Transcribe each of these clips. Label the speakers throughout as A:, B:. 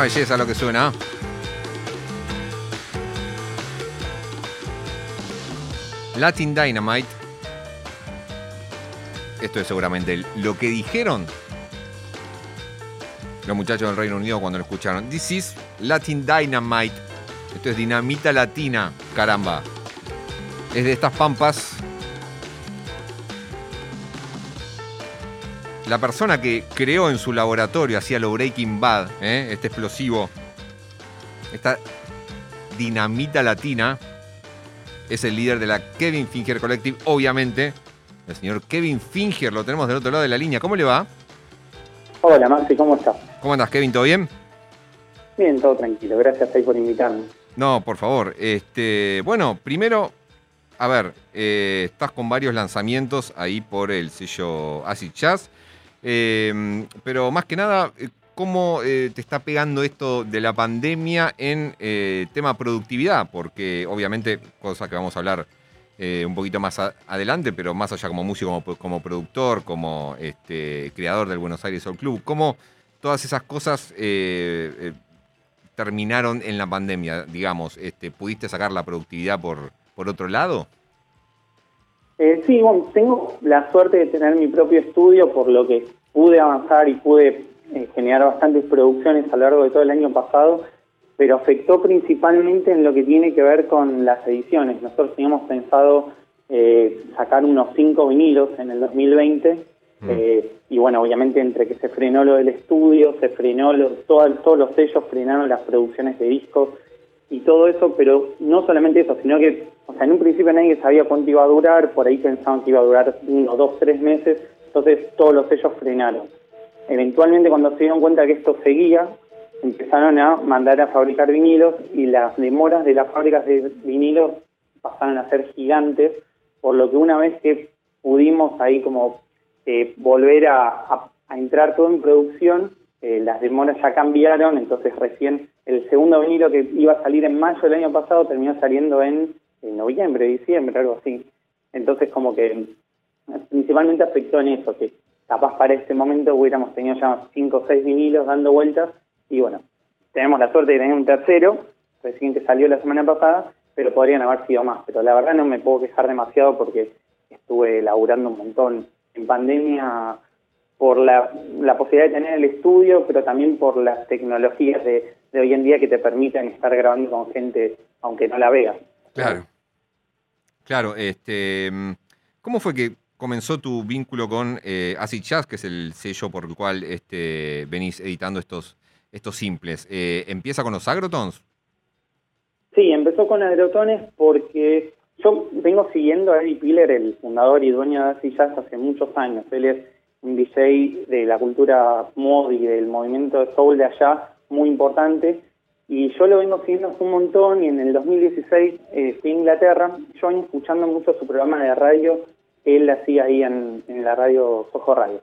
A: Una belleza lo que suena. Latin Dynamite. Esto es seguramente lo que dijeron los muchachos del Reino Unido cuando lo escucharon. This is Latin Dynamite. Esto es dinamita latina, caramba. Es de estas pampas. La persona que creó en su laboratorio, hacía lo Breaking Bad, ¿eh? este explosivo, esta dinamita latina, es el líder de la Kevin Finger Collective, obviamente. El señor Kevin Finger, lo tenemos del otro lado de la línea. ¿Cómo le va?
B: Hola Maxi, ¿cómo estás?
A: ¿Cómo andas, Kevin? ¿Todo bien?
B: Bien, todo tranquilo. Gracias ahí por invitarme.
A: No, por favor. Este, bueno, primero, a ver, eh, estás con varios lanzamientos ahí por el sello Acid Jazz. Eh, pero más que nada, eh, ¿cómo te está pegando esto de la pandemia en tema productividad? Porque obviamente, cosa que vamos a hablar un poquito más adelante, pero más allá como músico, como, productor, como este, creador del Buenos Aires Soul Club, ¿cómo todas esas cosas terminaron en la pandemia, digamos? Este, ¿Pudiste sacar la productividad por, por otro lado?
B: Eh, sí, bueno, tengo la suerte de tener mi propio estudio, por lo que pude avanzar y pude eh, generar bastantes producciones a lo largo de todo el año pasado, pero afectó principalmente en lo que tiene que ver con las ediciones. Nosotros teníamos pensado eh, sacar unos cinco vinilos en el 2020 Mm. Eh, y bueno, obviamente entre que se frenó lo del estudio, se frenó lo, todos los sellos frenaron las producciones de discos y todo eso, pero no solamente eso, sino que, o sea, en un principio nadie sabía cuánto iba a durar, por ahí pensaban que iba a durar uno, dos, tres meses, entonces todos los sellos frenaron. Eventualmente cuando se dieron cuenta que esto seguía, empezaron a mandar a fabricar vinilos y las demoras de las fábricas de vinilos pasaron a ser gigantes, por lo que una vez que pudimos ahí como eh, volver a, entrar todo en producción, eh, las demoras ya cambiaron, entonces recién el segundo vinilo que iba a salir en mayo del año pasado terminó saliendo en, noviembre, diciembre, algo así. Entonces como que principalmente afectó en eso, que capaz para este momento hubiéramos tenido ya cinco o seis vinilos dando vueltas y bueno, tenemos la suerte de tener un tercero, recién que salió la semana pasada, pero podrían haber sido más. Pero la verdad no me puedo quejar demasiado porque estuve laburando un montón en pandemia por la, posibilidad de tener el estudio, pero también por las tecnologías de, hoy en día que te permiten estar grabando con gente aunque no la veas.
A: Claro. Claro, este, ¿cómo fue que comenzó tu vínculo con eh, Acid Jazz, que es el sello por el cual este, venís editando estos, estos simples? Eh, ¿Empieza con los agrotons?
B: Sí, empezó con agrotones porque yo vengo siguiendo a Eddie Piller, el fundador y dueño de Acid Jazz, hace muchos años. Él es un DJ de la cultura mod y del movimiento de soul de allá, muy importante. Y yo lo vengo siguiendo hace un montón y en el 2016 eh, fui a Inglaterra. Yo vengo escuchando mucho su programa de radio que él hacía ahí en, la radio Soho Radio,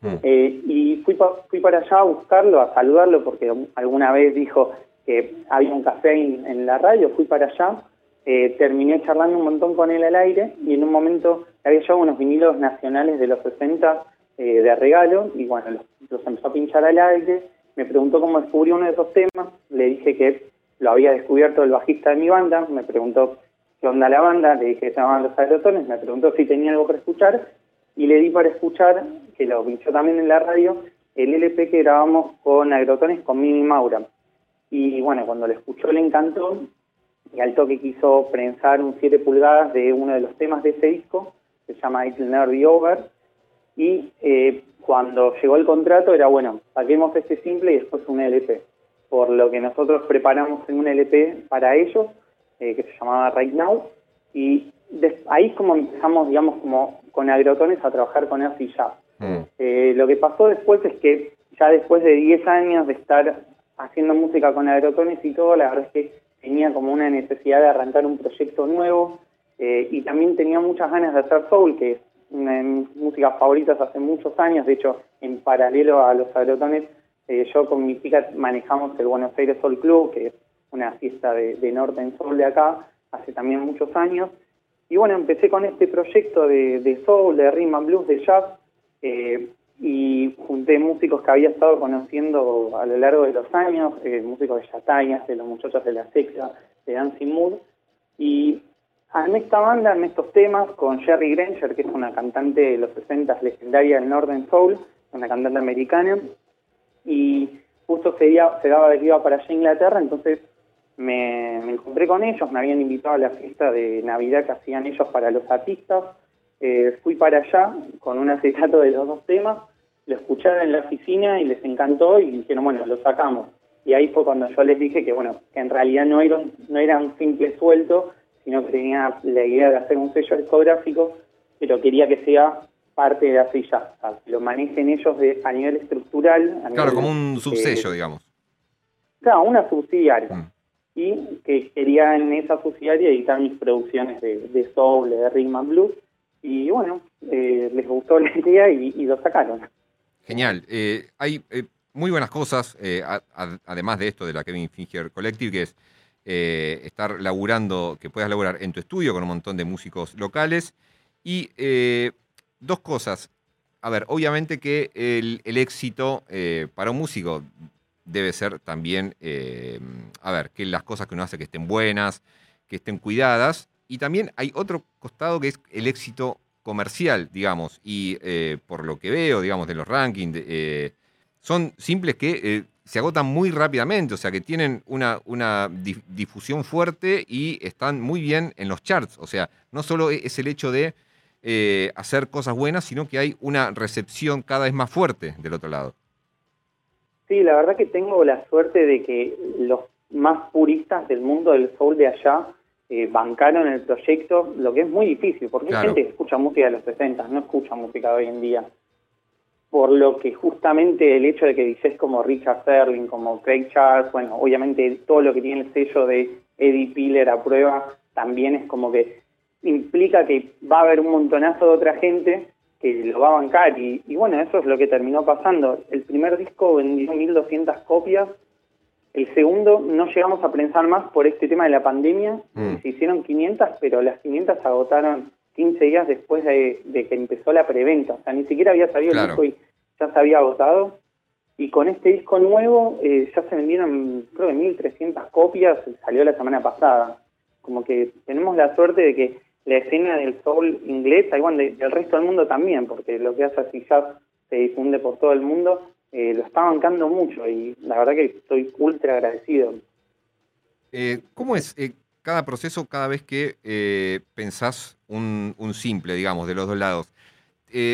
B: mm. eh, y fui, fui para allá a buscarlo, a saludarlo, porque alguna vez dijo que había un café en la radio. Fui para allá eh, terminé charlando un montón con él al aire y en un momento había llevado unos vinilos nacionales de los 60 eh, de regalo y bueno, los, empezó a pinchar al aire, me preguntó cómo descubrió uno de esos temas, le dije que lo había descubierto el bajista de mi banda, me preguntó qué onda la banda, le dije que se llamaban Los Agrotones, me preguntó si tenía algo para escuchar y le di para escuchar, que lo pinchó también en la radio, el LP que grabamos con Agrotones con Mimi Maura. Y bueno, cuando lo escuchó le encantó y al toque quiso prensar un 7 pulgadas de uno de los temas de ese disco, se llama It'll Never Over, y eh, cuando llegó el contrato era, bueno, saquemos este simple y después un LP, por lo que nosotros preparamos en un LP para ellos, eh, que se llamaba Right Now, y ahí es como empezamos, digamos, como con agrotones a trabajar con Earth y Jazz. Mm. Eh, lo que pasó después es que ya después de 10 años de estar haciendo música con agrotones y todo, la verdad es que tenía como una necesidad de arrancar un proyecto nuevo eh, y también tenía muchas ganas de hacer soul, que de mis músicas favoritas hace muchos años. De hecho, en paralelo a los agrotones, eh, yo con mi chica manejamos el Buenos Aires Soul Club, que es una fiesta de, norte en soul de acá, hace también muchos años. Y bueno, empecé con este proyecto de, soul, de rhythm and blues, de jazz, eh, y junté músicos que había estado conociendo a lo largo de los años, eh, músicos de Yatayas, de los muchachos de la secta, de Dancing Mood, y armé esta banda, armé estos temas con Jerry Granger, que es una cantante de los 60 legendaria del Northern Soul, una cantante americana, y justo se, daba de que iba para allá Inglaterra, entonces me, encontré con ellos, me habían invitado a la fiesta de Navidad que hacían ellos para los artistas. Eh, fui para allá con un acetato de los dos temas, lo escucharon en la oficina y les encantó y dijeron, bueno, lo sacamos. Y ahí fue cuando yo les dije que, bueno, que en realidad no era, no era un simple suelto, sino que tenía la idea de hacer un sello discográfico, pero quería que sea parte de así ya, que lo manejen ellos de, a nivel estructural.
A: claro, como un subsello, digamos.
B: Claro, una subsidiaria. Mm y que quería en esa subsidiaria editar mis producciones de, de soul, de rhythm and blues, y bueno, eh, les gustó la idea y, lo sacaron.
A: Genial. Eh, hay eh, muy buenas cosas, además de esto de la Kevin Finger Collective, que es estar laburando, que puedas laburar en tu estudio con un montón de músicos locales. Y dos cosas. A ver, obviamente que el, éxito para un músico debe ser también, eh, a ver, que las cosas que uno hace que estén buenas, que estén cuidadas. Y también hay otro costado que es el éxito comercial, digamos. Y eh, por lo que veo, digamos, de los rankings, eh, son simples que se agotan muy rápidamente, o sea, que tienen una, una difusión fuerte y están muy bien en los charts. O sea, no solo e-, es el hecho de hacer cosas buenas, sino que hay una recepción cada vez más fuerte del otro lado.
B: Sí, la verdad que tengo la suerte de que los más puristas del mundo del soul de allá eh, bancaron el proyecto, lo que es muy difícil, porque hay gente que escucha música de los 60, no escucha música de hoy en día. Por lo que justamente el hecho de que dices como Richard Serling, como Craig Charles, bueno, obviamente todo lo que tiene el sello de Eddie Piller a prueba, también es como que implica que va a haber un montonazo de otra gente que lo va a bancar y, bueno, eso es lo que terminó pasando. El primer disco vendió 1.200 copias, el segundo no llegamos a pensar más por este tema de la pandemia, mm. se hicieron 500, pero las 500 se agotaron 15 días después de, que empezó la preventa, o sea, ni siquiera había salido el disco y ya se había agotado. Y con este disco nuevo eh, ya se vendieron, creo que 1.300 copias, salió la semana pasada. Como que tenemos la suerte de que la escena del soul inglés, igual del resto del mundo también, porque lo que hace así jazz se difunde por todo el mundo, eh, lo está bancando mucho y la verdad que estoy ultra agradecido.
A: Eh, ¿Cómo es eh, cada proceso cada vez que pensás un, simple, digamos, de los dos lados?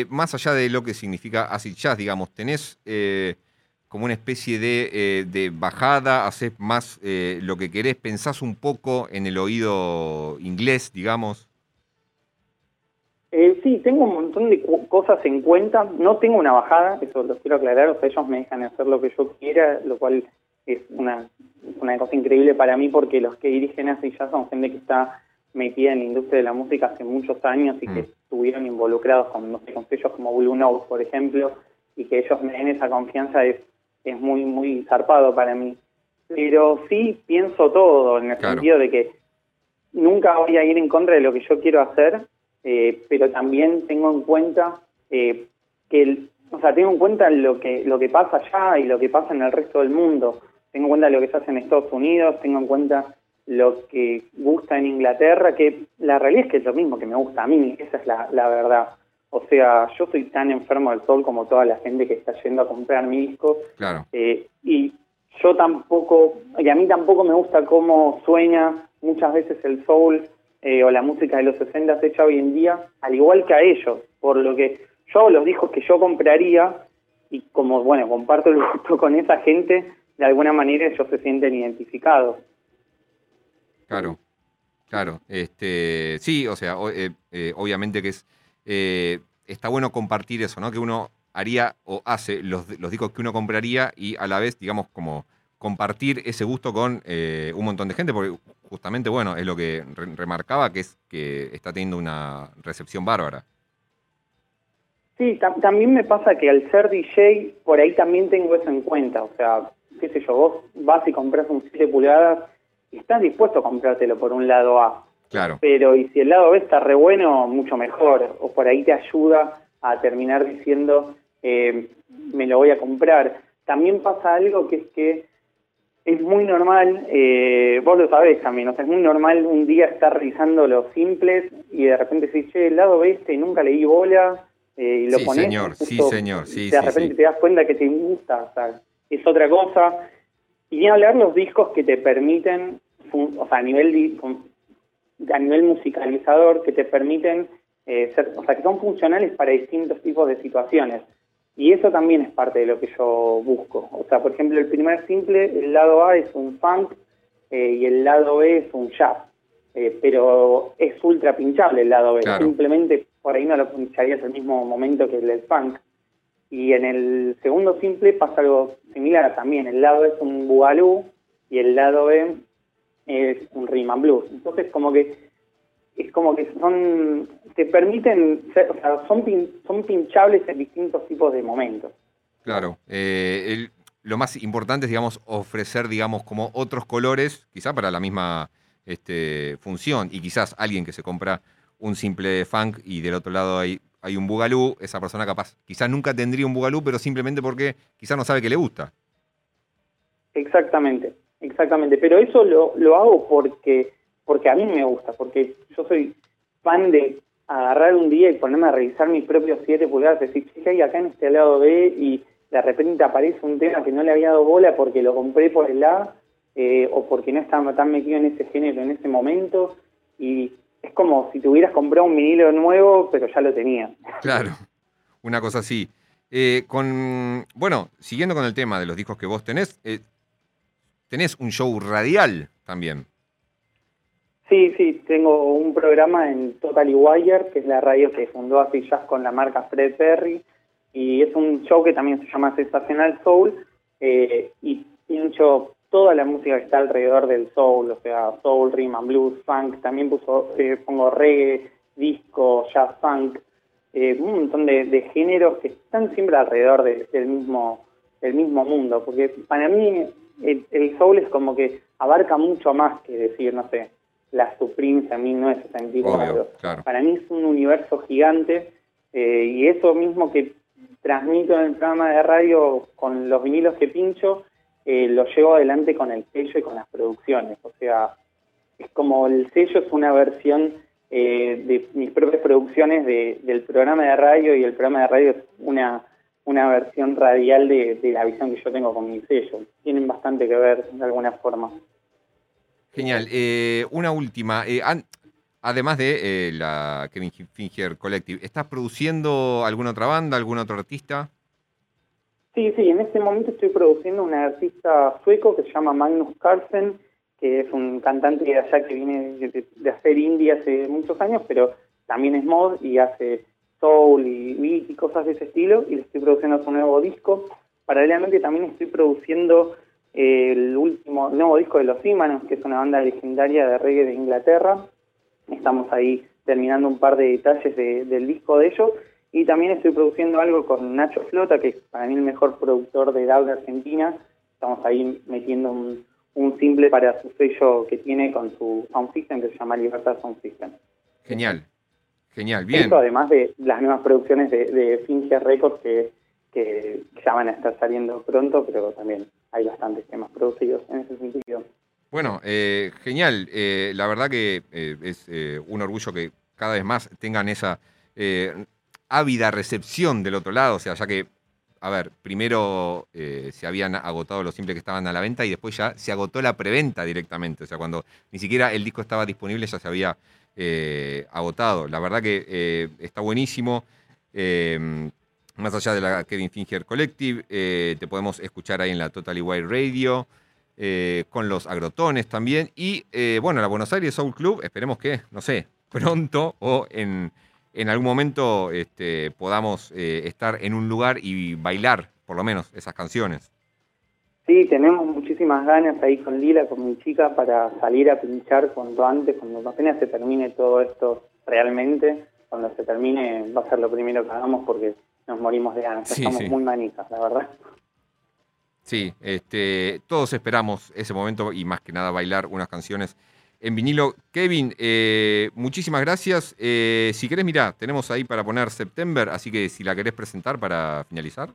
A: más allá de lo que significa acid jazz, digamos, ¿tenés como una especie de, de bajada, haces más lo que querés, pensás un poco en el oído inglés, digamos?
B: Eh, sí, tengo un montón de cosas en cuenta. No tengo una bajada, eso lo quiero aclarar. O sea, ellos me dejan hacer lo que yo quiera, lo cual es una, una cosa increíble para mí porque los que dirigen así ya son gente que está metida en la industria de la música hace muchos años y que mm. estuvieron involucrados con, no sé, con sellos como Blue Note, por ejemplo, y que ellos me den esa confianza es, es muy, muy zarpado para mí. Pero sí pienso todo, en el sentido de que nunca voy a ir en contra de lo que yo quiero hacer, eh, pero también tengo en cuenta eh, que, o sea, tengo en cuenta lo que, lo que pasa allá y lo que pasa en el resto del mundo. Tengo en cuenta lo que se hace en Estados Unidos, tengo en cuenta lo que gusta en Inglaterra, que la realidad es que es lo mismo que me gusta a mí, esa es la, la verdad. O sea, yo soy tan enfermo del sol como toda la gente que está yendo a comprar mi disco.
A: Claro.
B: Eh, y yo tampoco, y a mí tampoco me gusta cómo sueña muchas veces el soul eh, o la música de los 60 hecha hoy en día, al igual que a ellos, por lo que yo los discos que yo compraría, y como, bueno, comparto el gusto con esa gente, de alguna manera ellos se sienten identificados.
A: Claro, claro. Este, sí, o sea, eh, eh, obviamente que es está bueno compartir eso, ¿no? Que uno haría o hace los, los discos que uno compraría y a la vez, digamos, como compartir ese gusto con un montón de gente, porque justamente, bueno, es lo que remarcaba, que es que está teniendo una recepción bárbara.
B: Sí, también me pasa que al ser DJ, por ahí también tengo eso en cuenta. O sea, qué sé yo, vos vas y compras un 7 pulgadas estás dispuesto a comprártelo por un lado A.
A: Claro.
B: Pero y si el lado B está re bueno, mucho mejor. O por ahí te ayuda a terminar diciendo, eh, me, lo voy a comprar. También pasa algo que es que es muy normal, eh, vos lo sabés también, o sea, es muy normal un día estar revisando los simples y de repente decís, che, el lado B este nunca leí bola, eh, y lo
A: sí,
B: pones.
A: Señor, sí, señor, sí,
B: De repente te das cuenta que te gusta, o sea, es otra cosa. Y ni hablar los discos que te permiten, o sea, a nivel, a nivel musicalizador, que te permiten eh, ser, o sea, que son funcionales para distintos tipos de situaciones. Y eso también es parte de lo que yo busco. O sea, por ejemplo, el primer simple, el lado A es un funk eh, y el lado B es un jazz. Eh, pero es ultra pinchable el lado B. Simplemente por ahí no lo pincharías al mismo momento que el del funk. Y en el segundo simple pasa algo similar también. El lado es un bugalú y el lado B es un rhythm blues. Entonces, como que es como que son te permiten ser, o sea, son son pinchables en distintos tipos de momentos.
A: Claro, eh, lo más importante es digamos ofrecer digamos como otros colores, quizá para la misma este, función y quizás alguien que se compra un simple funk y del otro lado hay hay un bugalú, esa persona capaz quizás nunca tendría un bugalú, pero simplemente porque quizás no sabe que le gusta.
B: Exactamente, exactamente, pero eso lo, lo hago porque porque a mí me gusta, porque yo soy fan de agarrar un día y ponerme a revisar mis propios 7 pulgadas, decir, ¿qué hay acá en este lado B? Y de repente aparece un tema que no le había dado bola porque lo compré por el A, eh, o porque no estaba tan metido en ese género en ese momento, y es como si tuvieras comprado un vinilo nuevo, pero ya lo tenía.
A: Claro, una cosa así. Eh, con, bueno, siguiendo con el tema de los discos que vos tenés, eh, tenés un show radial también.
B: Sí, sí, tengo un programa en Totally Wire, que es la radio que fundó así Jazz con la marca Fred Perry, y es un show que también se llama Sensacional Soul, eh, y pincho toda la música que está alrededor del soul, o sea, soul, rhythm and blues, funk, también puso, eh, pongo reggae, disco, jazz funk, eh, un montón de, géneros que están siempre alrededor del mismo del mismo mundo, porque para mí el, el soul es como que abarca mucho más que decir, no sé, la Supremes a mí no es Para mí es un universo gigante eh, y eso mismo que transmito en el programa de radio con los vinilos que pincho, eh, lo llevo adelante con el sello y con las producciones. O sea, es como el sello es una versión eh, de mis propias producciones del programa de radio y el programa de radio es una, una versión radial de, de la visión que yo tengo con mi sello. Tienen bastante que ver de alguna forma.
A: Genial. Eh, una última. Eh, además de la Kevin Finger Collective, ¿estás produciendo alguna otra banda, algún otro artista?
B: Sí, sí, en este momento estoy produciendo un artista sueco que se llama Magnus Carlsen, que es un cantante de allá que viene de, hacer indie hace muchos años, pero también es mod y hace soul y beat y cosas de ese estilo, y le estoy produciendo su nuevo disco. Paralelamente también estoy produciendo el último nuevo disco de Los Ímanos, que es una banda legendaria de reggae de Inglaterra. Estamos ahí terminando un par de detalles del disco de ellos. Y también estoy produciendo algo con Nacho Flota, que es para mí el mejor productor de DAO de Argentina. Estamos ahí metiendo un, simple para su sello que tiene con su sound system, que se llama Libertad Sound System.
A: Genial, genial, bien.
B: Esto además de las nuevas producciones de, de Records que, que ya van a estar saliendo pronto, pero también hay bastantes temas producidos en ese sentido.
A: Bueno, eh, genial. Eh, la verdad que eh, es un orgullo que cada vez más tengan esa ávida recepción del otro lado. O sea, ya que, a ver, primero se habían agotado los simples que estaban a la venta y después ya se agotó la preventa directamente. O sea, cuando ni siquiera el disco estaba disponible ya se había agotado. La verdad que está buenísimo. Más allá de la Kevin Finger Collective, eh, te podemos escuchar ahí en la Totally Wild Radio, eh, con los agrotones también. Y eh, bueno, la Buenos Aires Soul Club, esperemos que, no sé, pronto o en, algún momento este, podamos estar en un lugar y bailar, por lo menos, esas canciones.
B: Sí, tenemos muchísimas ganas ahí con Lila, con mi chica, para salir a pinchar cuanto antes, cuando apenas se termine todo esto realmente. Cuando se termine va a ser lo primero que hagamos porque nos morimos de ganas. Estamos muy manitas, la verdad.
A: Sí, este, todos esperamos ese momento y más que nada bailar unas canciones en vinilo. Kevin, eh, muchísimas gracias. Eh, si querés, mirá, tenemos ahí para poner September, así que si la querés presentar para finalizar.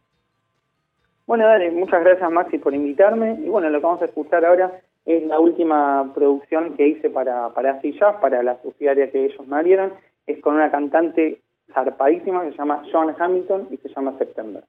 B: Bueno, dale, muchas gracias Maxi por invitarme. Y bueno, lo que vamos a escuchar ahora es la última producción que hice para, para Jazz, para la subsidiaria que ellos me abrieron. Es con una cantante zarpadísima que se llama John Hamilton y se llama September.